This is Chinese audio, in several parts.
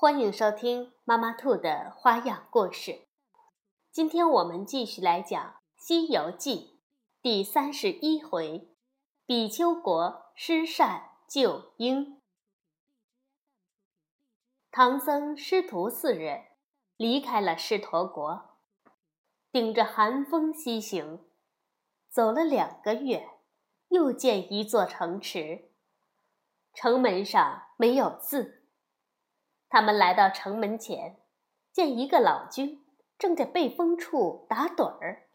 欢迎收听妈妈兔的花样故事。今天我们继续来讲《西游记》第三十一回：比丘国施善救婴。唐僧师徒四人离开了狮驼国，顶着寒风西行，走了两个月，又见一座城池，城门上没有字。他们来到城门前，见一个老君正在背风处打盹儿，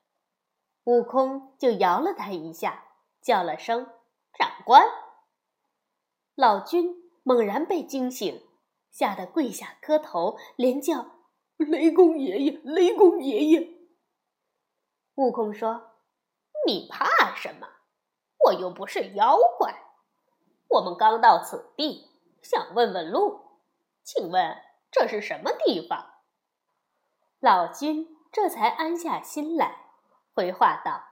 悟空就摇了他一下，叫了声“长官”。老君猛然被惊醒，吓得跪下磕头，连叫“雷公爷爷，雷公爷爷”。悟空说：“你怕什么？我又不是妖怪。我们刚到此地，想问问路。”请问这是什么地方？老君这才安下心来，回话道：“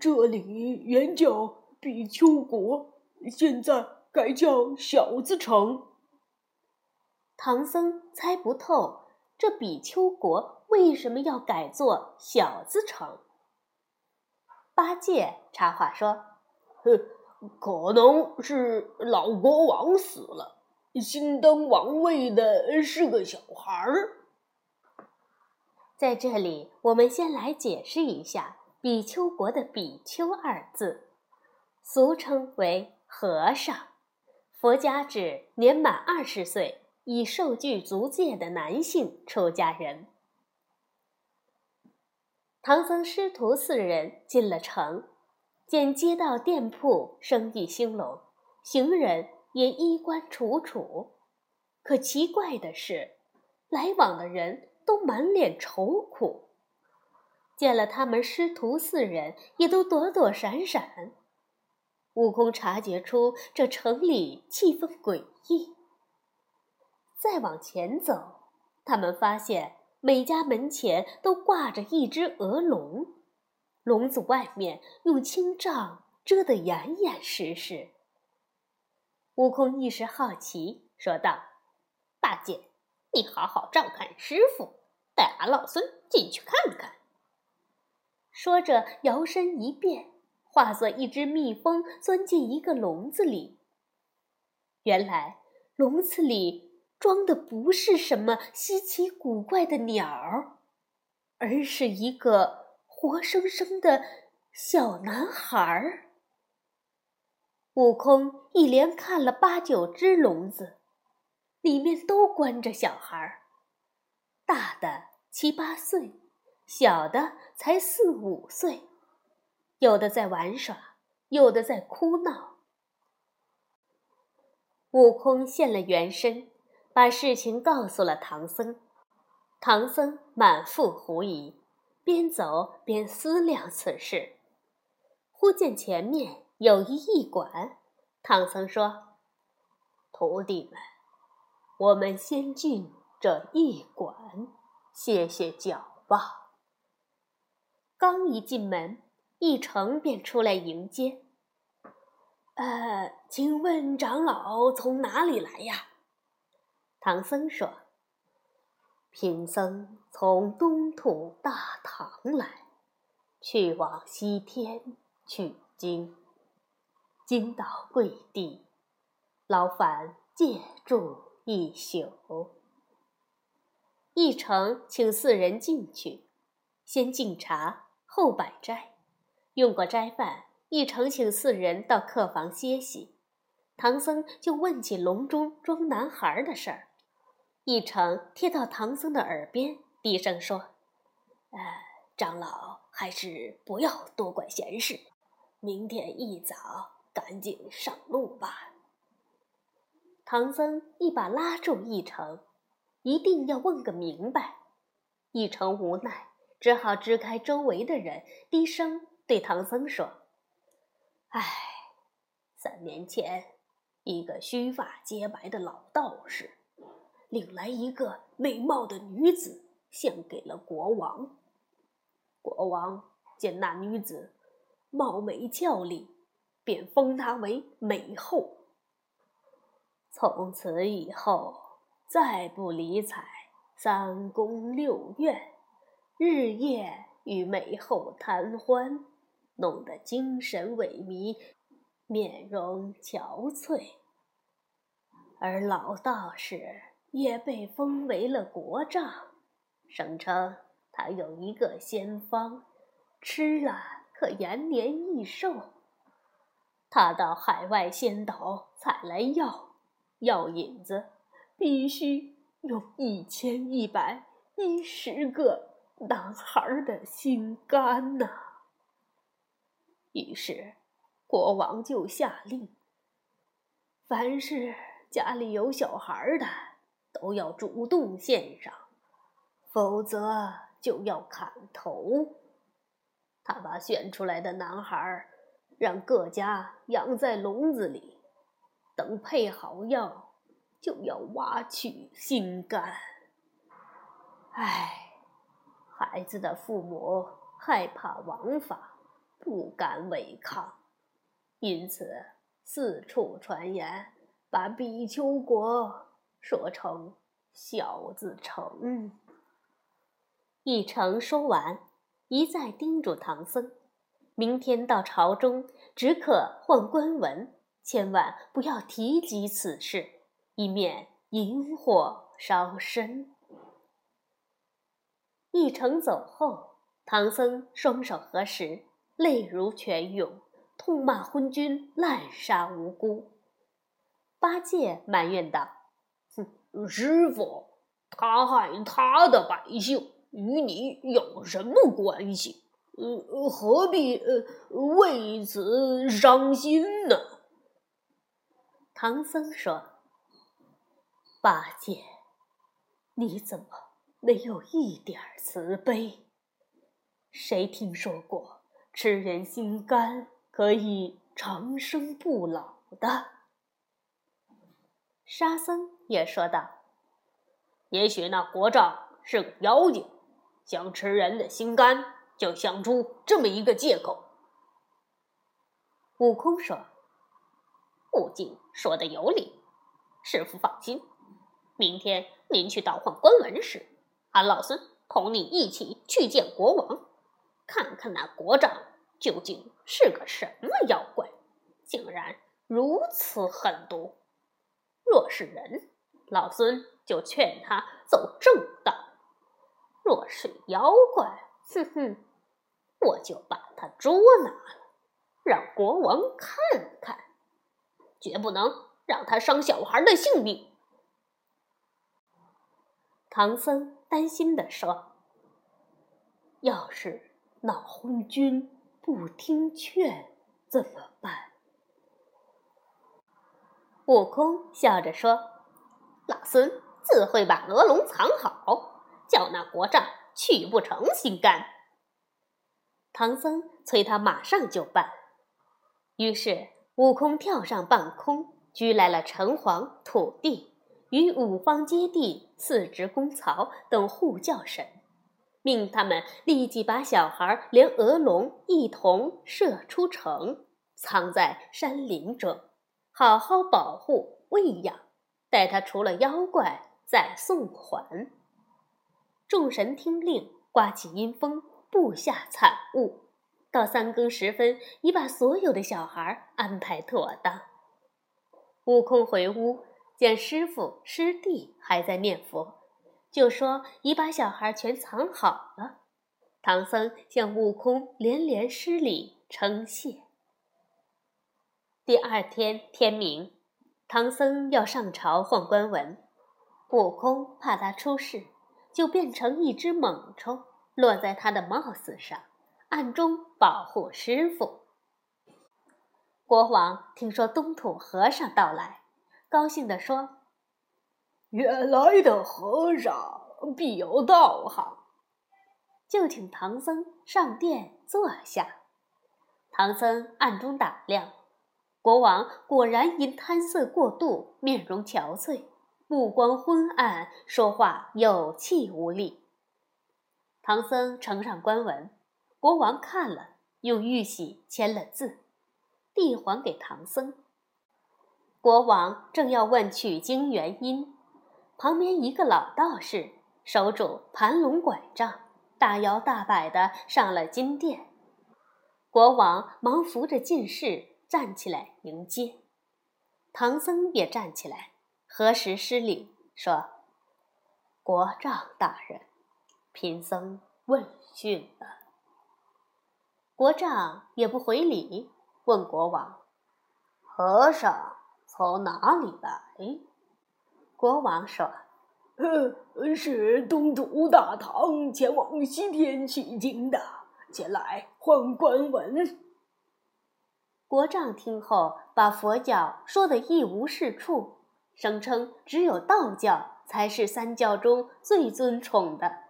这里原叫比丘国，现在改叫小子城。”唐僧猜不透这比丘国为什么要改做小子城。八戒插话说：“哼，可能是老国王死了。”新登王位的是个小孩儿。在这里，我们先来解释一下“比丘国”的“比丘”二字，俗称为和尚。佛家指年满二十岁已受具足戒的男性出家人。唐僧师徒四人进了城，见街道店铺生意兴隆，行人。也衣冠楚楚，可奇怪的是，来往的人都满脸愁苦。见了他们师徒四人，也都躲躲闪闪。悟空察觉出这城里气氛诡异。再往前走，他们发现每家门前都挂着一只鹅笼，笼子外面用青帐遮得严严实实。悟空一时好奇，说道：“八戒，你好好照看师傅，带俺老孙进去看看。”说着，摇身一变，化作一只蜜蜂，钻进一个笼子里。原来，笼子里装的不是什么稀奇古怪的鸟儿，而是一个活生生的小男孩儿。悟空一连看了八九只笼子，里面都关着小孩儿，大的七八岁，小的才四五岁，有的在玩耍，有的在哭闹。悟空现了原身，把事情告诉了唐僧。唐僧满腹狐疑，边走边思量此事，忽见前面。有一驿馆，唐僧说：“徒弟们，我们先进这驿馆歇歇脚吧。”刚一进门，一成便出来迎接。呃，请问长老从哪里来呀？唐僧说：“贫僧从东土大唐来，去往西天取经。”今到贵地，劳烦借住一宿。一程请四人进去，先敬茶，后摆斋。用过斋饭，一程请四人到客房歇息。唐僧就问起笼中装男孩的事儿。一程贴到唐僧的耳边，低声说：“呃，长老还是不要多管闲事，明天一早。”赶紧上路吧！唐僧一把拉住一程，一定要问个明白。一成无奈，只好支开周围的人，低声对唐僧说：“唉，三年前，一个须发皆白的老道士，领来一个美貌的女子，献给了国王。国王见那女子貌美俏丽，便封她为美后。从此以后，再不理睬。”三宫六院，日夜与美后谈欢，弄得精神萎靡，面容憔悴。而老道士也被封为了国丈，声称他有一个仙方，吃了可延年益寿。他到海外仙岛采来药，药引子必须。用一千一百一十个男孩的心肝呐！于是国王就下令，凡是家里有小孩的，都要主动献上，否则就要砍头。他把选出来的男孩让各家养在笼子里，等配好药。就要挖取心肝。唉，孩子的父母害怕王法，不敢违抗，因此四处传言，把比丘国说成小子城。一成说完，一再叮嘱唐僧：明天到朝中，只可换官文，千万不要提及此事。以免引火烧身。一程走后，唐僧双手合十，泪如泉涌，痛骂昏君滥杀无辜。八戒埋怨道：“哼，师傅，他害他的百姓，与你有什么关系？呃，何必呃为此伤心呢？”唐僧说。八戒，你怎么没有一点慈悲？谁听说过吃人心肝可以长生不老的？沙僧也说道：“也许那国丈是个妖精，想吃人的心肝，就想出这么一个借口。”悟空说：“悟净说的有理，师傅放心。”明天您去倒换官文时，俺老孙同你一起去见国王，看看那国丈究竟是个什么妖怪，竟然如此狠毒。若是人，老孙就劝他走正道；若是妖怪，哼哼，我就把他捉拿了，让国王看看，绝不能让他伤小孩的性命。唐僧担心地说：“要是那昏君不听劝，怎么办？”悟空笑着说：“老孙自会把鹅笼藏好，叫那国丈去不成心肝。”唐僧催他马上就办。于是悟空跳上半空，拘来了城隍、土地。与五方揭谛、四职公曹等护教神，命他们立即把小孩连鹅笼一同射出城，藏在山林中，好好保护喂养，待他除了妖怪再送还。众神听令，刮起阴风，布下惨雾，到三更时分，已把所有的小孩安排妥当。悟空回屋。见师傅师弟还在念佛，就说已把小孩全藏好了。唐僧向悟空连连施礼称谢。第二天天明，唐僧要上朝换官文，悟空怕他出事，就变成一只猛虫，落在他的帽子上，暗中保护师傅。国王听说东土和尚到来。高兴地说：“原来的和尚必有道行，就请唐僧上殿坐下。唐僧暗中打量，国王果然因贪色过度，面容憔悴，目光昏暗，说话有气无力。唐僧呈上官文，国王看了，用玉玺签了字，递还给唐僧。国王正要问取经原因，旁边一个老道士手拄盘龙拐杖，大摇大摆地上了金殿。国王忙扶着进士站起来迎接，唐僧也站起来，合十施礼，说：“国丈大人。”贫僧问讯了，国丈也不回礼，问国王：“和尚从哪里来？”国王说：“呃，是东土大唐前往西天取经的，前来换官文。”国丈听后，把佛教说得一无是处，声称只有道教才是三教中最尊崇的。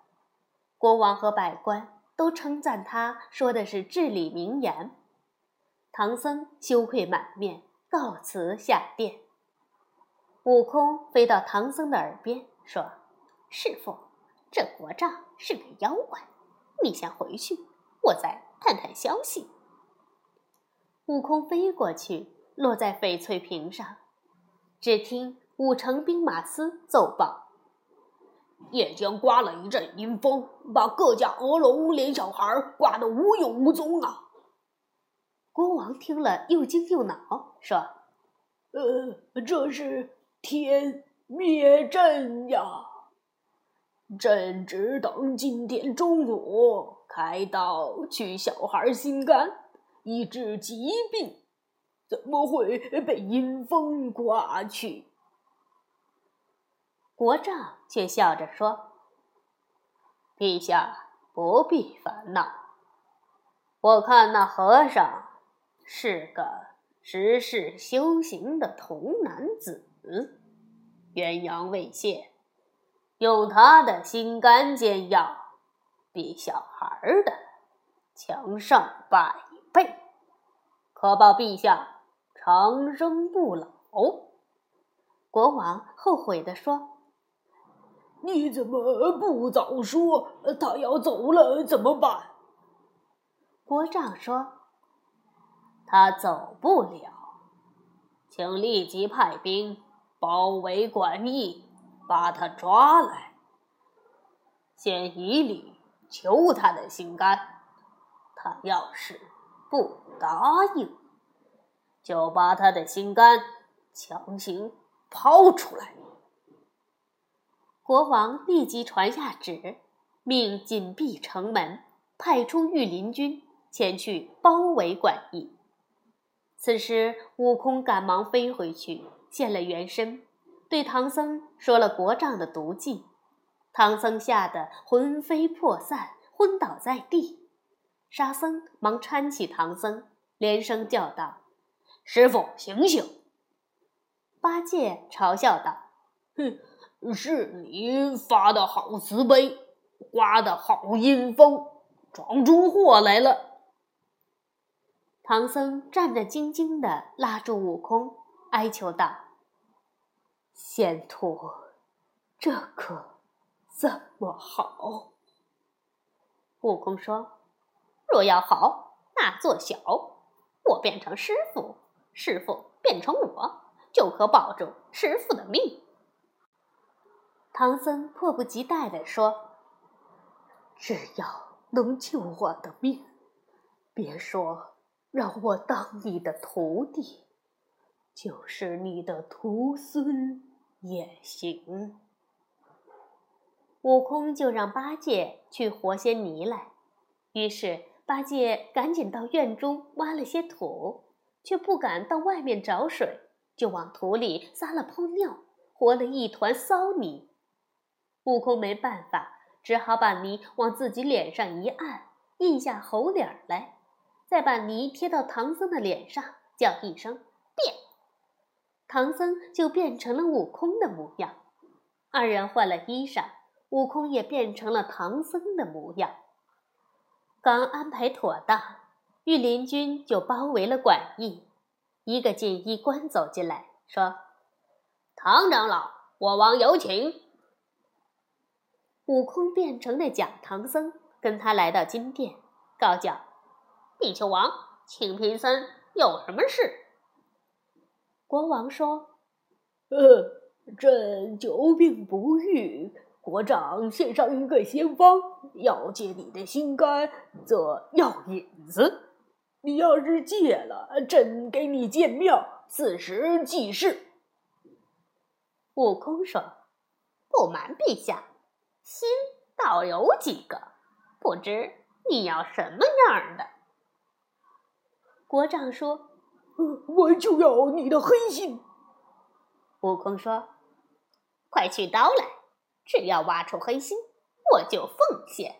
国王和百官都称赞他说的是至理名言，唐僧羞愧满面，告辞下殿。悟空飞到唐僧的耳边说：“师傅，这国丈是个妖怪，你先回去，我再探探消息。”悟空飞过去，落在翡翠屏上，只听武城兵马司奏报。夜间刮了一阵阴风，把各家鹅笼连小孩刮得无影无踪啊！国王听了又惊又恼，说：“呃，这是天灭朕呀！朕只等今天中午开刀取小孩心肝，医治疾病，怎么会被阴风刮去？”国丈却笑着说：“陛下不必烦恼，我看那和尚是个十世修行的童男子，元阳未泄，用他的心肝煎药，比小孩的强上百倍，可保陛下长生不老。”国王后悔地说。你怎么不早说？他要走了怎么办？国丈说：“他走不了，请立即派兵包围馆驿，把他抓来。先以礼求他的心肝。他要是不答应，就把他的心肝强行抛出来。”国王立即传下旨，命紧闭城门，派出御林军前去包围馆驿。此时，悟空赶忙飞回去，现了原身，对唐僧说了国丈的毒计。唐僧吓得魂飞魄散，昏倒在地。沙僧忙搀起唐僧，连声叫道：“师傅，醒醒！”八戒嘲笑道：“哼！”是你发的好慈悲，刮的好阴风，闯出祸来了。唐僧战战兢兢的拉住悟空，哀求道：“仙徒，这可怎么好？”悟空说：“若要好，那做小，我变成师傅，师傅变成我，就可保住师傅的命。”唐僧迫不及待地说：“只要能救我的命，别说让我当你的徒弟，就是你的徒孙也行。”悟空就让八戒去和些泥来，于是八戒赶紧到院中挖了些土，却不敢到外面找水，就往土里撒了泡尿，和了一团骚泥。悟空没办法，只好把泥往自己脸上一按，印下猴脸来，再把泥贴到唐僧的脸上，叫一声“变”，唐僧就变成了悟空的模样。二人换了衣裳，悟空也变成了唐僧的模样。刚安排妥当，御林军就包围了馆驿。一个锦衣官走进来，说：“唐长老，国王有请。”悟空变成了假唐僧，跟他来到金殿，告叫：“比丘王，请贫僧有什么事？”国王说：“呃，朕久病不愈，国丈献上一个仙方，要借你的心肝，做药引子。”你要是戒了，朕给你建庙，四时祭祀。悟空说：“不瞒陛下，心倒有几个，不知你要什么样的？”国丈说：“我就要你的黑心。”悟空说：“快去刀来，只要挖出黑心，我就奉献。”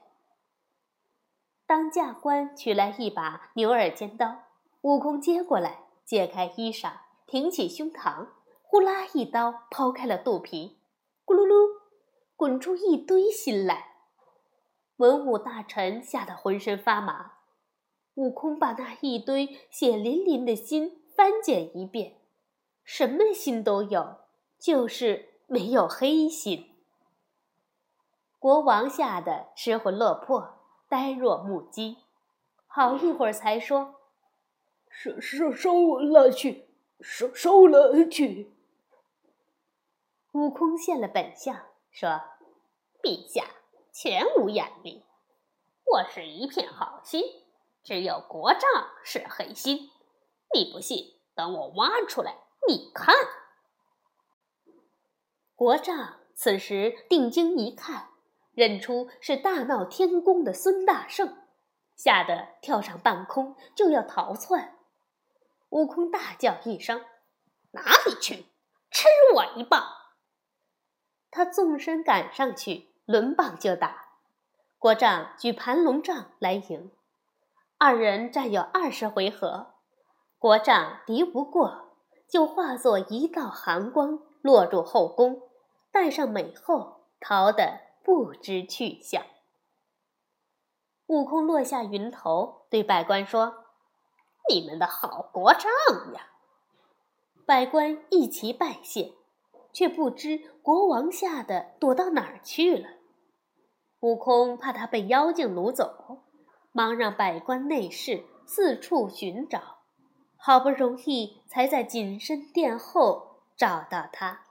当驾官取来一把牛耳尖刀，悟空接过来，解开衣裳，挺起胸膛，呼啦一刀抛开了肚皮，咕噜噜，滚出一堆心来。文武大臣吓得浑身发麻。悟空把那一堆血淋淋的心翻检一遍，什么心都有，就是没有黑心。国王吓得失魂落魄。呆若木鸡，好一会儿才说：“收收收了去，收收了去。”悟空现了本相，说：“陛下全无眼力，我是一片好心，只有国丈是黑心。你不信，等我挖出来，你看。”国丈此时定睛一看。认出是大闹天宫的孙大圣，吓得跳上半空就要逃窜。悟空大叫一声：“哪里去？吃我一棒！”他纵身赶上去，抡棒就打。国丈举盘龙杖来迎，二人战有二十回合，国丈敌不过，就化作一道寒光落入后宫，带上美后逃得。不知去向。悟空落下云头，对百官说：“你们的好国丈呀！”百官一齐拜谢，却不知国王吓得躲到哪儿去了。悟空怕他被妖精掳走，忙让百官内侍四处寻找，好不容易才在紧身殿后找到他。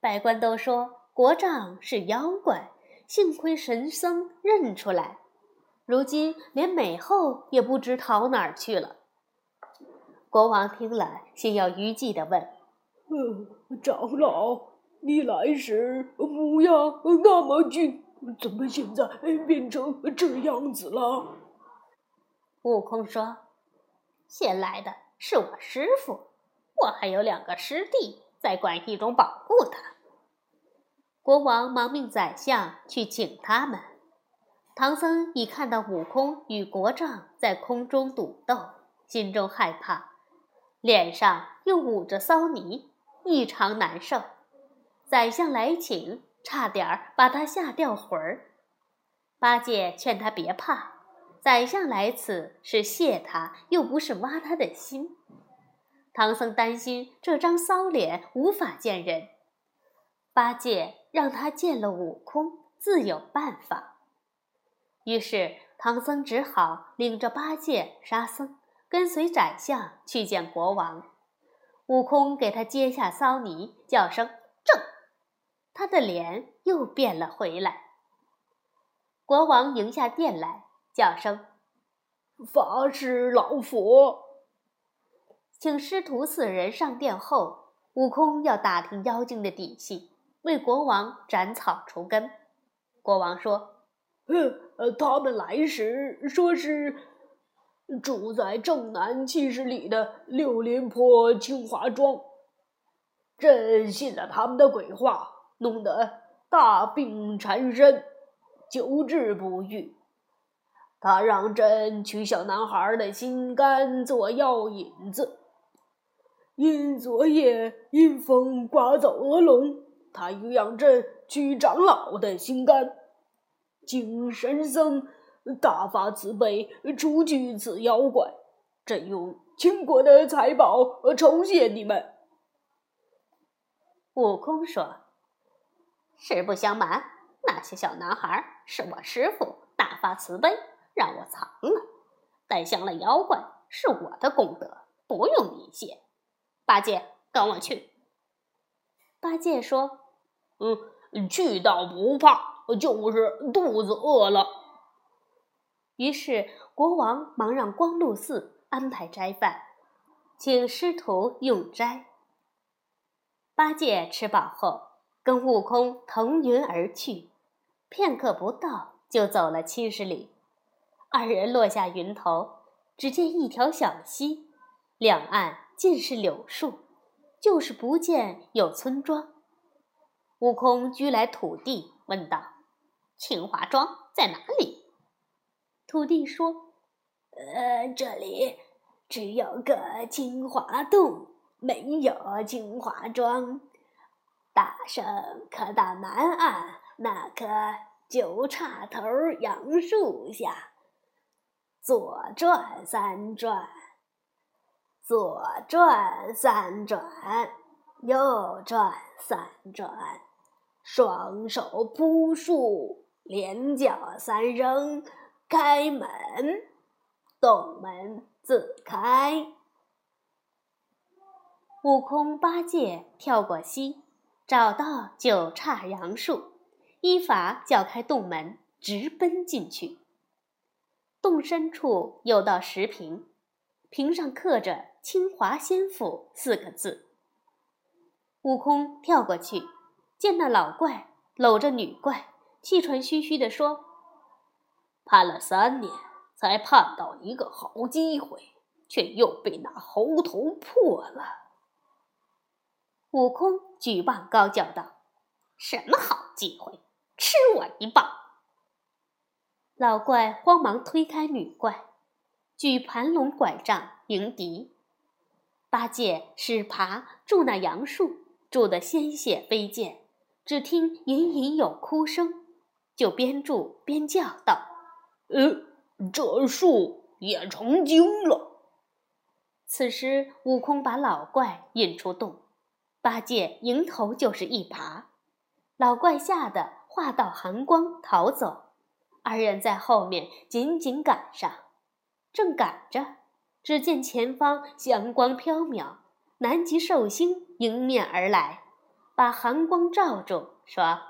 百官都说。国丈是妖怪，幸亏神僧认出来，如今连美后也不知逃哪儿去了。国王听了，心有余悸地问：“嗯，长老，你来时模样那么俊，怎么现在变成这样子了？”悟空说：“先来的是我师傅，我还有两个师弟在管驿中保护他。”国王忙命宰相去请他们。唐僧已看到悟空与国丈在空中赌斗，心中害怕，脸上又捂着骚泥，异常难受。宰相来请，差点把他吓掉魂儿。八戒劝他别怕，宰相来此是谢他，又不是挖他的心。唐僧担心这张骚脸无法见人。八戒。让他见了悟空，自有办法。于是唐僧只好领着八戒、沙僧跟随宰相去见国王。悟空给他揭下骚泥，叫声“正”，他的脸又变了回来。国王迎下殿来，叫声“法师老佛”，请师徒四人上殿后，悟空要打听妖精的底细。为国王斩草除根。国王说：“呃，他们来时说是住在正南七十里的六林坡清华庄。朕信了他们的鬼话，弄得大病缠身，久治不愈。他让朕取小男孩的心肝做药引子，因昨夜阴风刮走鹅笼。”他养着屈长老的心肝，请神僧大发慈悲，除去此妖怪。朕用倾国的财宝酬谢你们。悟空说：“实不相瞒，那些小男孩是我师傅大发慈悲让我藏了，带降了妖怪是我的功德，不用你谢。八戒，跟我去。”八戒说：“嗯，去倒不怕，就是肚子饿了。”于是国王忙让光禄寺安排斋饭，请师徒用斋。八戒吃饱后，跟悟空腾云而去，片刻不到就走了七十里。二人落下云头，只见一条小溪，两岸尽是柳树。就是不见有村庄。悟空拘来土地，问道：“清华庄在哪里？”土地说：“呃，这里只有个清华洞，没有清华庄。大圣可到南岸那棵九叉头杨树下，左转三转。”左转三转，右转三转，双手扑树，连脚三扔，开门，洞门自开。悟空、八戒跳过溪，找到九叉杨树，依法叫开洞门，直奔进去。洞深处有道石屏。屏上刻着“清华仙府”四个字。悟空跳过去，见那老怪搂着女怪，气喘吁吁地说：“盼了三年，才盼到一个好机会，却又被那猴头破了。”悟空举棒高叫道：“什么好机会？吃我一棒！”老怪慌忙推开女怪。举盘龙拐杖迎敌，八戒使耙住那杨树，住得鲜血飞溅。只听隐隐有哭声，就边住边叫道：“呃，这树也成精了。”此时，悟空把老怪引出洞，八戒迎头就是一耙，老怪吓得化道寒光逃走，二人在后面紧紧赶上。正赶着，只见前方祥光飘渺，南极寿星迎面而来，把寒光罩住，说：“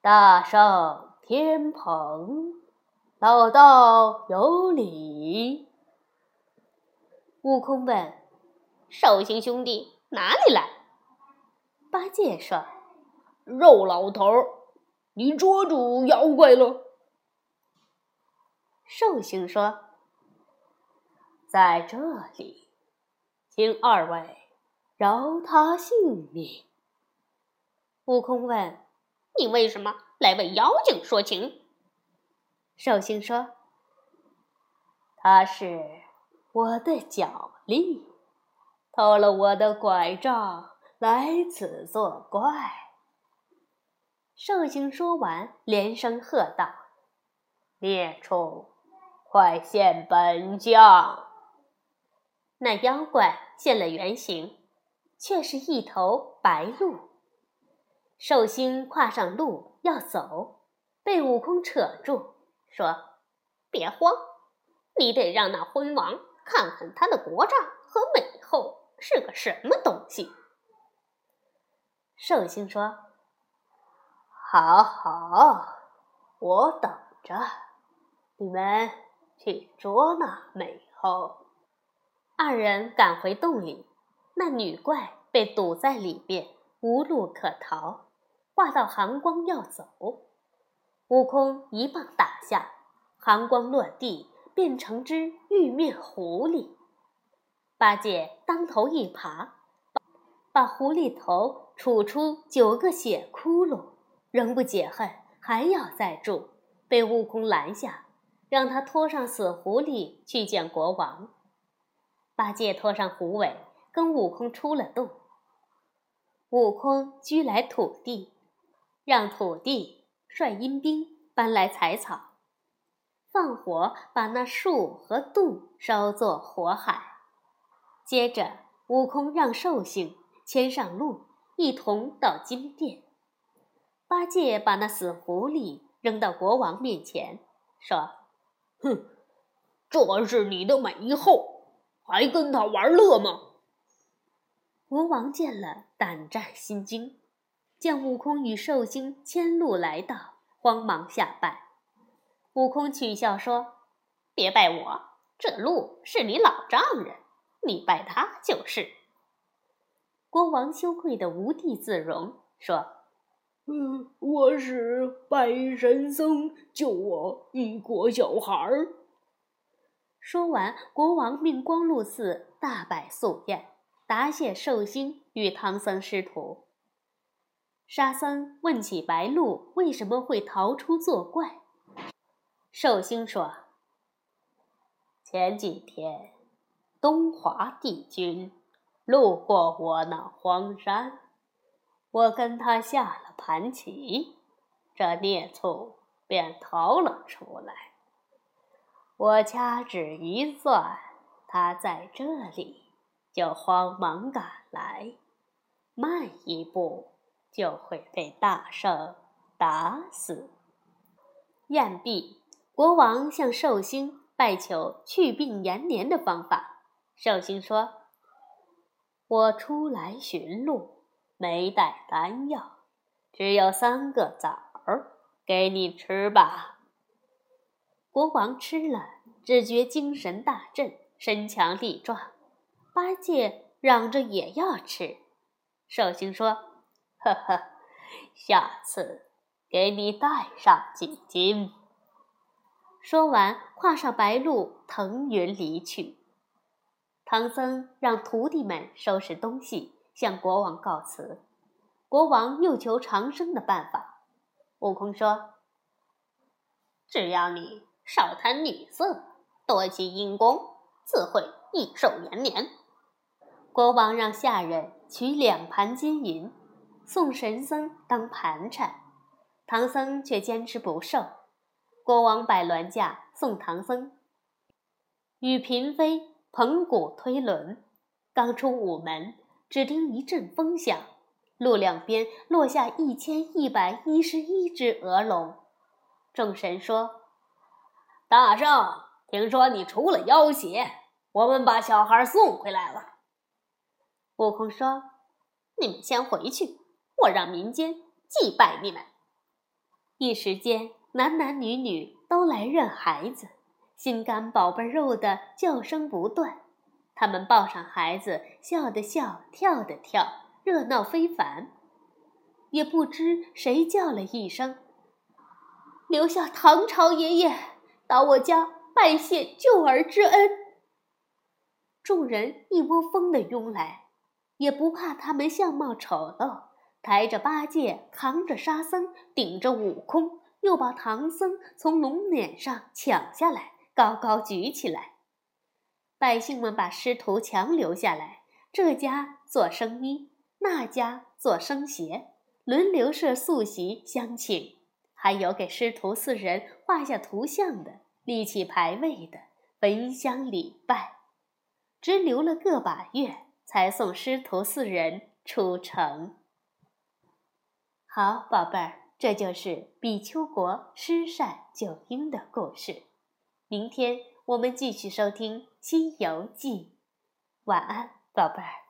大圣天蓬，老道有礼。”悟空问：“寿星兄弟哪里来？”八戒说：“肉老头，你捉住妖怪了。”寿星说：“在这里，请二位饶他性命。”悟空问：“你为什么来为妖精说情？”寿星说：“他是我的脚力，偷了我的拐杖，来此作怪。”寿星说完，连声喝道：“孽畜！”快现本相！那妖怪现了原形，却是一头白鹿。寿星跨上鹿要走，被悟空扯住，说：“别慌，你得让那昏王看看他的国丈和美后是个什么东西。”寿星说：“好好，我等着你们。”去捉那美后，二人赶回洞里，那女怪被堵在里边，无路可逃，化道寒光要走。悟空一棒打下，寒光落地，变成只玉面狐狸。八戒当头一耙，把狐狸头杵出九个血窟窿，仍不解恨，还要再住，被悟空拦下。让他拖上死狐狸去见国王。八戒拖上狐尾，跟悟空出了洞。悟空居来土地，让土地率阴兵搬来柴草，放火把那树和洞烧作火海。接着，悟空让寿星牵上路，一同到金殿。八戒把那死狐狸扔到国王面前，说：“哼，这是你的美后，还跟他玩乐吗？”国王见了，胆战心惊，见悟空与寿星牵路来到，慌忙下拜。悟空取笑说：“别拜我，这路是你老丈人，你拜他就是。”国王羞愧的无地自容，说：“嗯，我是拜神僧救我一国小孩儿。”说完，国王命光禄寺大摆素宴。答谢寿星与唐僧师徒。沙僧问起白鹿为什么会逃出作怪，寿星说：“前几天东华帝君路过我那荒山，我跟他下了盘棋，这孽畜便逃了出来。我掐指一算，他在这里。”就慌忙赶来，慢一步就会被大圣打死。宴毕，国王向寿星拜求去病延年的方法。寿星说：“我出来寻路，没带丹药，只有三个枣儿，给你吃吧。”国王吃了，只觉精神大振，身强力壮。八戒嚷着也要吃，寿星说：“呵呵，下次给你带上几斤。”说完，跨上白鹿，腾云离去。唐僧让徒弟们收拾东西，向国王告辞。国王又求长生的办法。悟空说：“只要你少贪女色，多积阴功，自会益寿延年。”国王让下人取两盘金银，送神僧当盘缠，唐僧却坚持不受。国王摆銮驾送唐僧，与嫔妃捧鼓推轮，刚出午门，只听一阵风响，路两边落下一千一百一十一只鹅龙。众神说：“大圣，听说你除了要挟，我们把小孩送回来了。”悟空说：“你们先回去，我让民间祭拜你们。”一时间，男男女女都来认孩子，心肝宝贝肉的叫声不断。他们抱上孩子，笑的笑，跳的跳，热闹非凡。也不知谁叫了一声：“留下唐朝爷爷到我家拜谢救儿之恩。”众人一窝蜂的拥来。也不怕他们相貌丑陋，抬着八戒，扛着沙僧，顶着悟空，又把唐僧从龙辇上抢下来，高高举起来。百姓们把师徒强留下来，这家做生衣，那家做生鞋，轮流设素席相请，还有给师徒四人画下图像的，立起牌位的，焚香礼拜，只留了个把月。才送师徒四人出城。好，宝贝儿，这就是比丘国施善救婴的故事。明天我们继续收听《西游记》。晚安，宝贝儿。